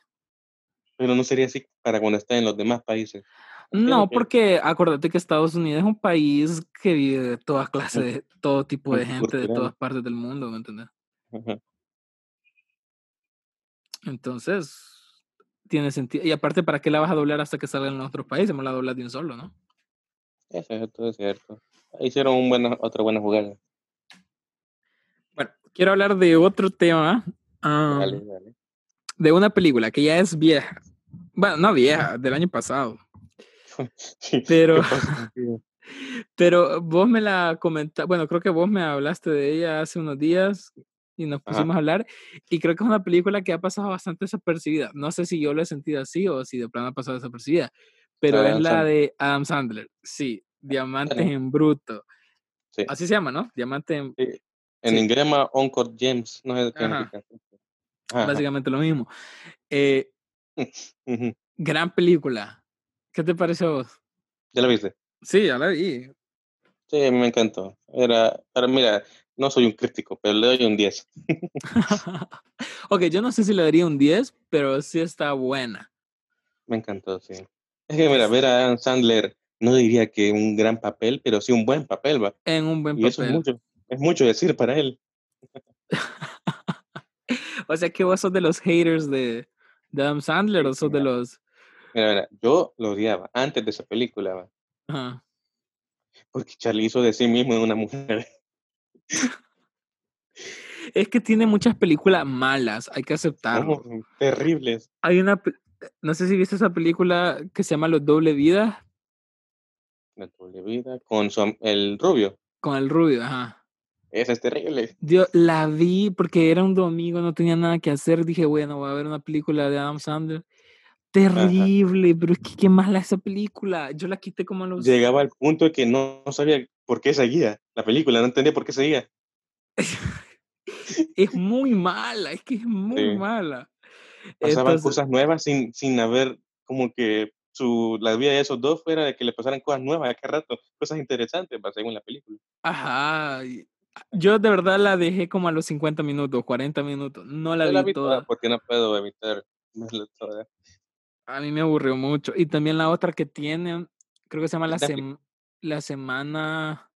Pero no sería así para cuando esté en los demás países. No, porque acuérdate que Estados Unidos es un país que vive de todas clases, de todo tipo de gente, de todas partes del mundo, ¿me entiendes? Entonces, tiene sentido. Y aparte, ¿para qué la vas a doblar hasta que salga en otros países? Me la doblas de un solo, ¿no? Eso, es cierto. Hicieron un buena, otra buena jugada. Bueno, quiero hablar de otro tema. De una película que ya es vieja. Bueno, no vieja, del año pasado. <laughs> pero, <laughs> pero vos me la comentaste, bueno, creo que vos me hablaste de ella hace unos días y nos pusimos a hablar y creo que es una película que ha pasado bastante desapercibida. No sé si yo lo he sentido así o si de plano ha pasado desapercibida, pero es la de Adam Sandler. Sí, Diamantes en Bruto. Sí. Así se llama, ¿no? Diamante en... Sí. En inglés Encore James, no sé qué Básicamente lo mismo. Eh, <laughs> gran película. ¿Qué te pareció a vos? ¿Ya la viste? Sí, ya la vi. Sí, me encantó. Era, pero mira, no soy un crítico, pero le doy un 10. <laughs> ok, yo no sé si le daría un 10, pero sí está buena. Me encantó, sí. Es que, mira, ver a Adam Sandler, no diría que un gran papel, pero sí un buen papel, va. En un buen y Eso es mucho, es mucho decir para él. <laughs> o sea, que vos sos de los haters de, Adam Sandler o sos de los. Mira, mira, yo lo odiaba antes de esa película, va. Ajá. Porque Charlie hizo de sí mismo una mujer. Es que tiene muchas películas malas, hay que aceptarlo. terribles. Hay una, no sé si viste esa película que se llama Los Doble Vida. La Doble Vida, con el rubio. Con el rubio, ajá. Esa es terrible. Yo la vi porque era un domingo, no tenía nada que hacer. Dije, bueno, voy a ver una película de Adam Sandler. Terrible, pero es que qué mala esa película. Yo la quité como a los. Llegaba al punto de que no, sabía por qué seguía la película, no entendía por qué seguía. <laughs> es muy mala, es que es muy mala. Pasaban cosas nuevas sin, sin haber como que su, la vida de esos dos fuera de que le pasaran cosas nuevas a cada rato, cosas interesantes, según la película. Ajá. Yo de verdad la dejé como a los 50 minutos, 40 minutos. No la, vi, toda. Porque no puedo evitar toda. A mí me aburrió mucho. Y también la otra que tiene, creo que se llama La, la Semana.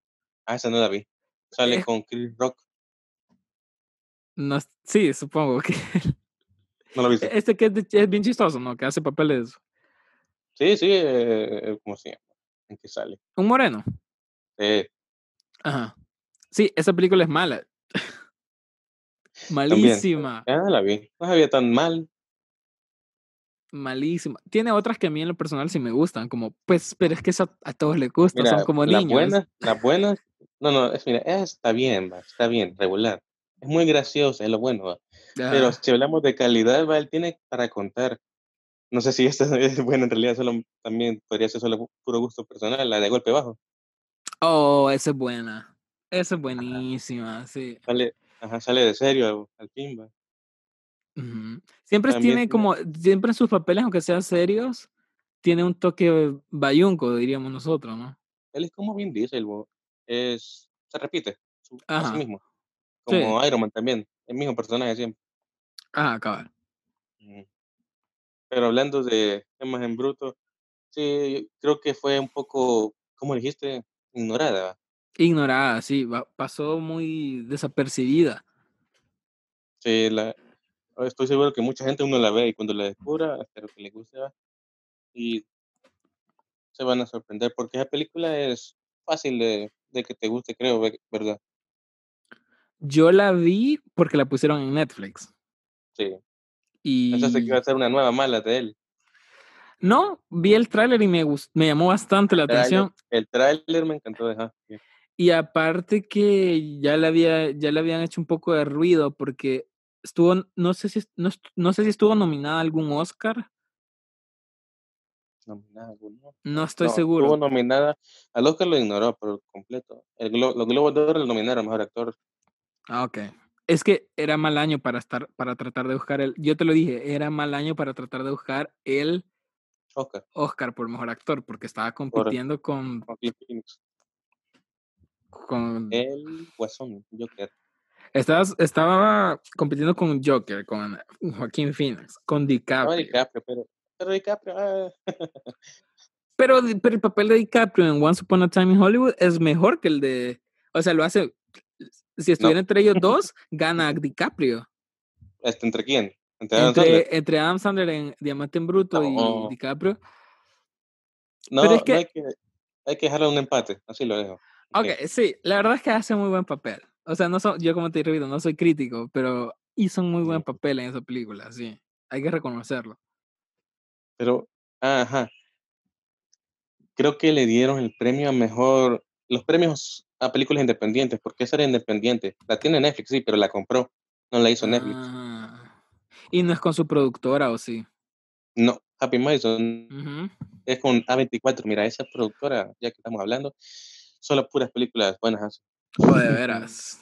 Ah, esa no la vi. Sale con Chris Rock. No, sí, supongo que. No lo viste. Este que es, bien chistoso, ¿no? Que hace papeles. Sí, sí, eh, ¿cómo se llama? ¿En qué sale? Un moreno. Sí. Ajá. Sí, esa película es mala. <laughs> Malísima. Ah, la vi. No había tan mal. Malísima. Tiene otras que a mí en lo personal sí me gustan, como, pues, pero es que eso a todos les gusta, Mira, son como las niños. buenas, las buenas, no, no, es, mira, está bien, va, está bien, regular. Es muy graciosa, es lo bueno, va. Pero Ah, si hablamos de calidad, va, él tiene para contar. No sé si esta <laughs> es buena en realidad, solo también podría ser solo pu- puro gusto personal, la de golpe bajo. Oh, esa es buena. Esa es Ajá, buenísima, sí. sale, ajá, sale de serio al fin, va. Siempre También tiene como, siempre en sus papeles, aunque sean serios, tiene un toque bayunco, diríamos nosotros, ¿no? él es como Vin Diesel, es, se repite a sí mismo, sí, como Iron Man también, el mismo personaje siempre. ajá, cabal. Pero hablando de temas en bruto, sí, creo que fue un poco, ¿cómo dijiste? Ignorada. Ignorada, sí, pasó muy desapercibida. Sí, la, estoy seguro que mucha gente uno la ve y cuando la descubra, espero que le guste. Y se van a sorprender porque esa película es fácil de, de que te guste, creo, ve- ¿verdad? Yo la vi porque la pusieron en Netflix. Sí. Pensaste que iba Y a ser una nueva mala de él. no, vi el tráiler y me, me llamó bastante la El atención. el tráiler me encantó, sí. Y aparte que ya le, había, ya le habían hecho un poco de ruido porque estuvo, no sé si, no, no sé si estuvo nominada a algún Oscar, Nominada, ¿no? no estoy No, estuvo seguro. nominada, al Oscar lo ignoró por completo. El Glo- los Globos de Oro lo nominaron Mejor Actor. Ah, ok. Es que era mal año para estar, para tratar de buscar el, yo te lo dije, era mal año para tratar de buscar el Oscar, Oscar por mejor actor, porque estaba por compitiendo con, Joaquin Phoenix. con El Guasón, Joker. Estaba, estaba compitiendo con Joker, con Joaquín Phoenix, con No, DiCaprio. DiCaprio, pero, pero DiCaprio, ah, <laughs> Pero, pero el papel de DiCaprio en Once Upon a Time in Hollywood es mejor que el de, o sea, lo hace, si estuviera no, entre ellos <laughs> dos, gana DiCaprio. este, ¿entre quién? ¿Entre Adam Sandler? Entre, entre Adam Sandler en Diamante en Bruto y No, DiCaprio. no, Pero es no que, hay que, hay que dejarlo en un empate, así lo dejo. ok, Ok, sí, la verdad es que hace muy buen papel. O sea, no so- yo como te repito, no soy crítico, pero hizo un muy buen papel en esa película, sí. Hay que reconocerlo. Pero, ajá, creo que le dieron el premio a mejor, los premios a películas independientes, porque esa era independiente. La tiene Netflix, sí, pero la compró, no la hizo Netflix. Ah, y no es con su productora, ¿o sí? No, Happy Madison es con A24. Mira, esa productora, ya que estamos hablando, solo puras películas buenas de <laughs> veras.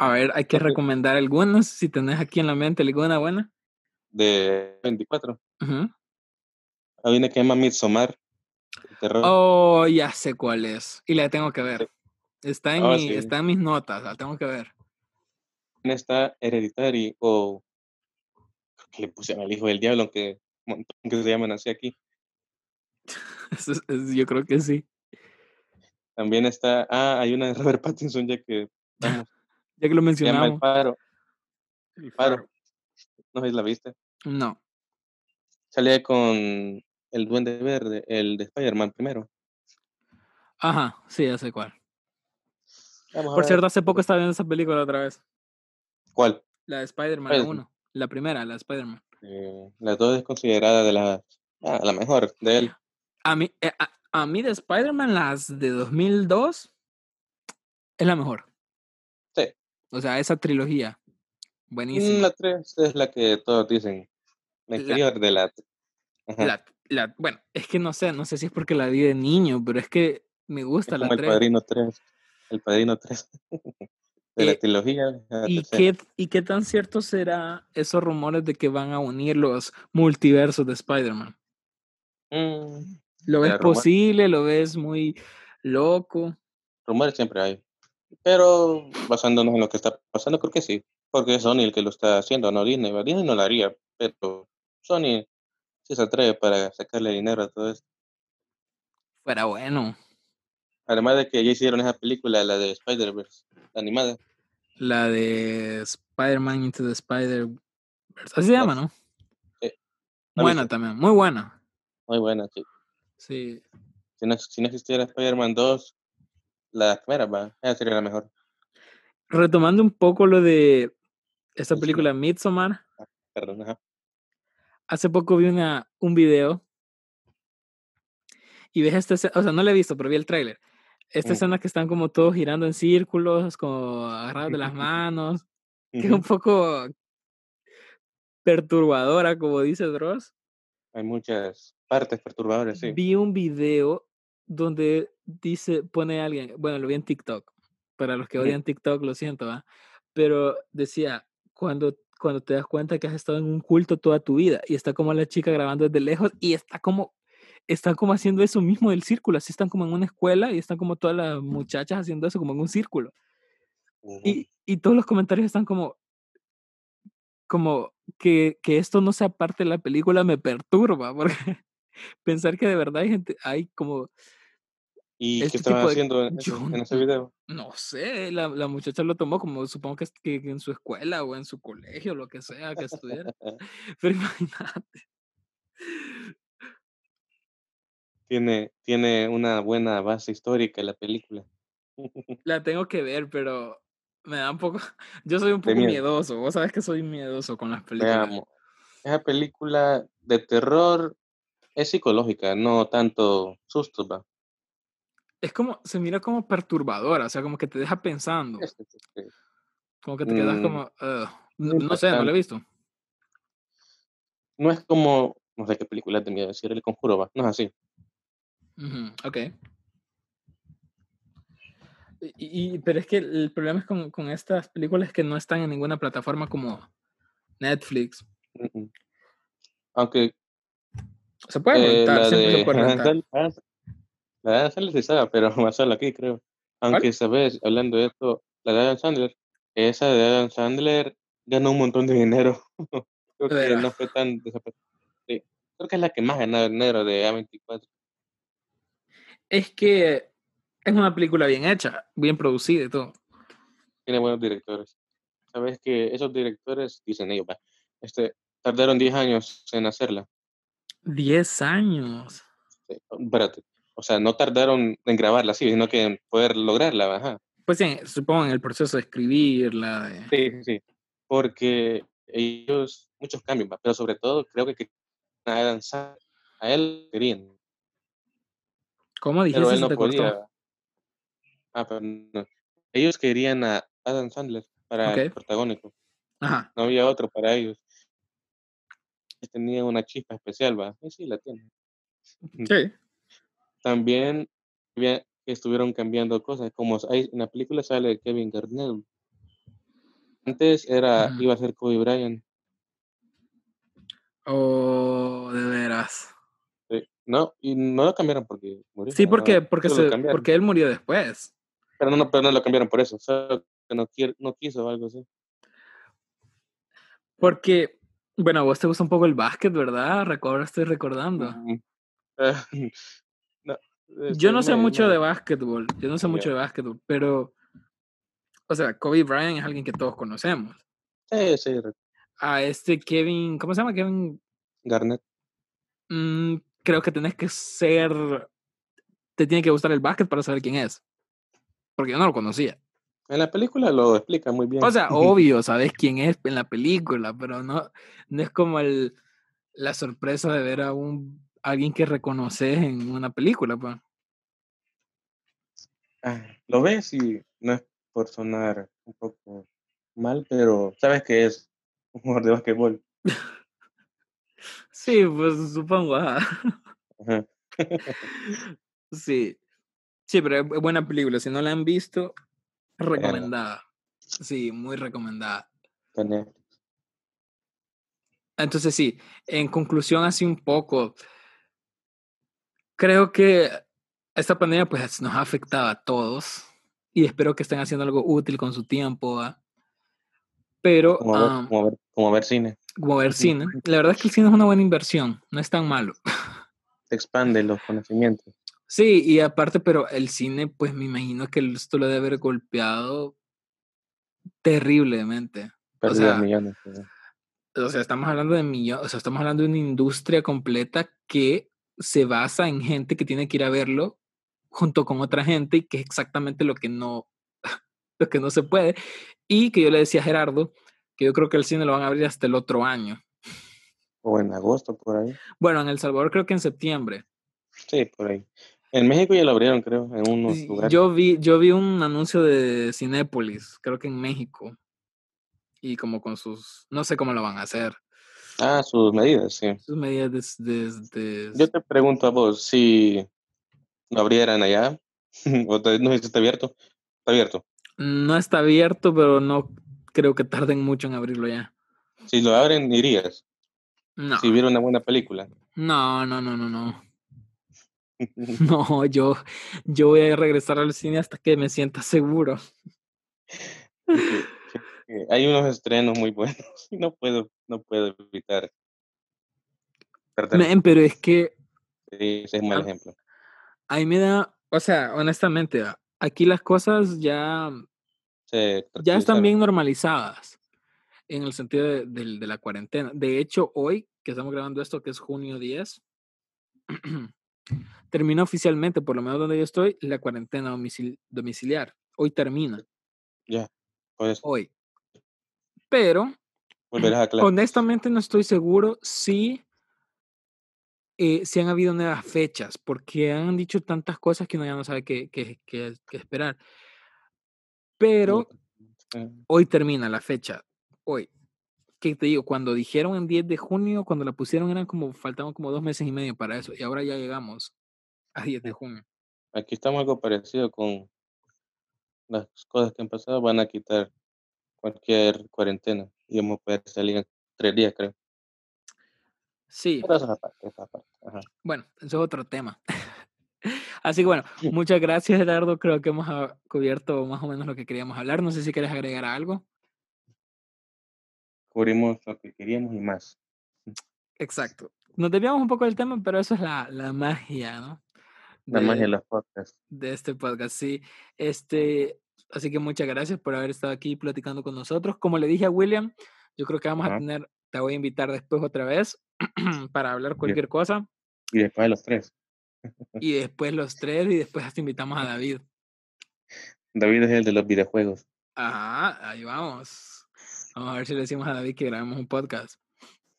A ver, hay que que recomendar algunas, si tenés aquí en la mente alguna buena. de 24. Ujú. Hay una que se llama Midsommar. Oh, ya sé cuál es. Y la tengo que ver. Está en, Ah, mi, sí. está en mis notas, la tengo que ver. Está Hereditary o creo que le pusieron al hijo del diablo, aunque que se llaman así aquí. <laughs> Yo creo que sí. También está, ah, hay una de Robert <laughs> Pattinson ya que estamos, Ya que lo se llama El mencionamos. Faro, El Faro. no si la viste. No. Salía con el Duende Verde, el de Spider-Man primero. Ajá, sí, ya sé cuál. Vamos Por cierto, hace poco estaba viendo esa película otra vez. ¿Cuál? La de Spider-Man, la Spider-Man. 1. La primera, la de Spider-Man. Eh, las dos es considerada de las, ah, la mejor de él. A mí, eh, a, a mí de Spider-Man, las de 2002 es la mejor. Sí. O sea, esa trilogía. Mm, Buenísima. La tres es la que todos dicen. La, Inferior de la. La, la- bueno, es que no sé, no sé si es porque la vi de niño, pero es que me Es gusta la como el 3. Padrino 3. El Padrino 3. <laughs> de la Eh, trilogía, la ¿y, qué, ¿Y qué tan cierto será esos rumores de que van a unir los multiversos de Spider-Man? Mm, ¿Lo ves rumor- posible? ¿Lo ves muy loco? rumores siempre hay. Pero basándonos en lo que está pasando, creo que sí. Porque es Sony el que lo está haciendo, no Disney. Disney no lo haría, pero Sony sí se atreve para sacarle dinero a todo esto. Fuera bueno. Además de que ya hicieron esa película, la de Spider-Verse, animada. La de Spider-Man Into the Spider-Verse. Así se llama, No, ¿no? sí, ¿la Buena también, muy buena. Muy buena, sí. Sí. Si no, si no existiera Spider-Man 2, la primera, va, esa sería la mejor. Retomando un poco lo de esta película Midsommar, Perdón, ajá. hace poco vi una, un video y ves esta escena, o sea, no la he visto, pero vi el tráiler. Esta escena que están como todos girando en círculos, como agarrados de las <laughs> manos, que es un poco perturbadora, como dice Dross. Hay muchas partes perturbadoras, sí. Vi un video donde dice, pone alguien, bueno, lo vi en TikTok, para los que odian TikTok, lo siento, ¿va? Pero decía, cuando, cuando te das cuenta que has estado en un culto toda tu vida y está como la chica grabando desde lejos y está como están como haciendo eso mismo del círculo, así están como en una escuela y están como todas las muchachas haciendo eso como en un círculo. y, y, todos los comentarios están como, como que, que, esto no sea parte de la película me perturba, porque <laughs> pensar que de verdad hay gente, hay como... ¿Y este qué estaban haciendo en, ese video? No sé, la, la, muchacha lo tomó como supongo que, que, en su escuela o en su colegio, lo que sea que estuviera. <laughs> <laughs> Pero imagínate tiene, tiene una buena base histórica la película. La tengo que ver, pero me da un poco. <laughs> Yo soy un poco miedoso. Vos sabes que soy miedoso con las películas. Veamos. Esa película de terror es psicológica, no tanto susto, ¿va? Es como, se mira como perturbadora, o sea, como que te deja pensando. Como que te quedas mm, como, no, sé, no lo he visto. No es como, no sé qué película tenía que decir, El Conjuro, ¿va? No es así ok. Y, pero es que el problema es con, con, estas películas que no están en ninguna plataforma como Netflix. Aunque. Se puede eh, siempre se puede <laughs> La de Sandler se sabe, pero <laughs> más solo aquí, creo. Aunque, ¿sabes? Hablando de esto, la de Adam Sandler, esa de Adam Sandler ganó un montón de dinero. <laughs> creo que no fue tan sí. Creo que es la que más ganó dinero de A24 es que es una película bien hecha, bien producida y todo. Tiene buenos directores. Sabes que esos directores, dicen ellos, este, tardaron 10 años en hacerla. 10 años. espérate. O sea, no tardaron en grabarla, sí, sino que en poder lograrla, ajá. Pues sí, supongo en el proceso de escribirla. Sí, sí, porque ellos, muchos cambios, pero sobre todo creo que a a él querían, ¿Cómo dijiste? Pero él no podía. Ah, pero no. Ellos querían a Adam Sandler para el protagónico. Ajá. No había otro para ellos. Tenía una chispa especial, ¿va? Sí, la tiene. Sí. <laughs> También estuvieron cambiando cosas, como hay, en la película sale Kevin Garnett. Antes era, iba a ser Kobe Bryant. Oh, de veras. No, y no lo cambiaron porque murió. Sí, porque, porque, porque él murió después. Pero no, pero no lo cambiaron por eso. O sea, que no, no quiso o algo así. Porque, bueno, a vos te gusta un poco el básquet, ¿verdad? Recuerdo, estoy recordando. <laughs> yo no sé mucho de básquetbol, yo no sé mucho de básquetbol, pero, o sea, Kobe Bryant es alguien que todos conocemos. Sí, sí. A este Kevin, ¿cómo se llama? Kevin Garnett. Mm, creo que tenés que ser, te tiene que gustar el básquet para saber quién es. Porque yo no lo conocía. En la película lo explica muy bien. O sea, <laughs> obvio, sabes quién es en la película, pero no, no es como el, la sorpresa de ver a un alguien que reconoces en una película, pues. Ah, lo ves y no es por sonar un poco mal, pero sabes que es un jugador de básquetbol. <laughs> Sí, pues supongo. <laughs> sí. Sí, pero es buena película. Si no la han visto, recomendada. Sí, muy recomendada. Entonces sí, en conclusión así un poco, creo que esta pandemia pues nos ha afectado a todos y espero que estén haciendo algo útil con su tiempo. Pero... como ver cine como ver cine. La verdad es que el cine es una buena inversión, no es tan malo. expande los conocimientos. Sí, y aparte, pero el cine, pues me imagino que esto lo debe haber golpeado terriblemente. o sea, millones. O sea, estamos hablando de millones, o sea, estamos hablando de una industria completa que se basa en gente que tiene que ir a verlo junto con otra gente y que es exactamente lo que no, <laughs> lo que no se puede. Y que yo le decía a Gerardo, que yo creo que el cine lo van a abrir hasta el otro año. O en agosto, por ahí. Bueno, en El Salvador creo que en septiembre. Sí, por ahí. En México ya lo abrieron, creo, en unos lugares. Yo vi, yo vi un anuncio de Cinépolis, creo que en México. Y como con sus, no sé cómo lo van a hacer. Ah, sus medidas, sí. Sus medidas de, Yo te pregunto a vos, si lo abrieran allá, <laughs> o no sé si está abierto. ¿Está abierto? No está abierto, pero no creo que tarden mucho en abrirlo ya. Si lo abren, irías. No. Si hubiera una buena película. No, no, no, no, no. <laughs> No, yo, yo voy a regresar al cine hasta que me sienta seguro. Hay unos estrenos muy buenos <laughs> y no puedo, no puedo evitar. pero es que. Sí, ese es un mal ejemplo. Ahí me da, o sea, honestamente, aquí las cosas ya, ya están bien normalizadas en el sentido de, de, la cuarentena. De hecho, hoy que estamos grabando esto, que es junio 10, <clears throat> termina oficialmente, por lo menos donde yo estoy, la cuarentena domiciliar. Hoy termina. Ya, Hoy. Pero, <clears throat> honestamente no estoy seguro si, eh, si han habido nuevas fechas, porque han dicho tantas cosas que uno ya no sabe qué, qué, qué, esperar. Pero hoy termina la fecha. Hoy. ¿Qué te digo? Cuando dijeron en 10 de junio, cuando la pusieron, eran como, faltaban como dos meses y medio para eso. Y ahora ya llegamos a 10 de junio. Aquí estamos algo parecido con las cosas que han pasado. Van a quitar cualquier cuarentena y vamos a poder salir en tres días, creo. Sí. Bueno, eso es otro tema. <laughs> Así que bueno, <laughs> muchas gracias, Eduardo. Creo que hemos cubierto más o menos lo que queríamos hablar. No sé si quieres agregar algo cubrimos lo que queríamos y más. Exacto. Nos desviamos un poco del tema, pero eso es la, la magia, ¿no? la magia de los podcasts. De este podcast, sí. Este, así que muchas gracias por haber estado aquí platicando con nosotros. Como le dije a William, yo creo que vamos a tener, te voy a invitar después otra vez <clears throat> para hablar cualquier cosa. Y después de los tres. y <laughs> después los tres y después hasta invitamos a <laughs> David. David es el de los videojuegos. Ajá, ahí vamos. Vamos a ver si le decimos a David que grabemos un podcast.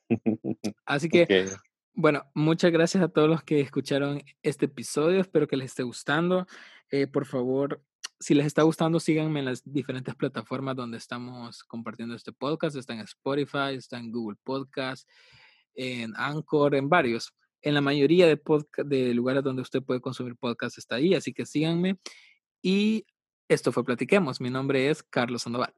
<laughs> Así que, bueno, muchas gracias a todos los que escucharon este episodio. Espero que les esté gustando. Eh, por favor, si les está gustando, síganme en las diferentes plataformas donde estamos compartiendo este podcast. Está en Spotify, está en Google Podcast, en Anchor, en varios. En la mayoría de, de lugares donde usted puede consumir podcast está ahí, así que síganme. Y esto fue Platiquemos. Mi nombre es Carlos Sandoval.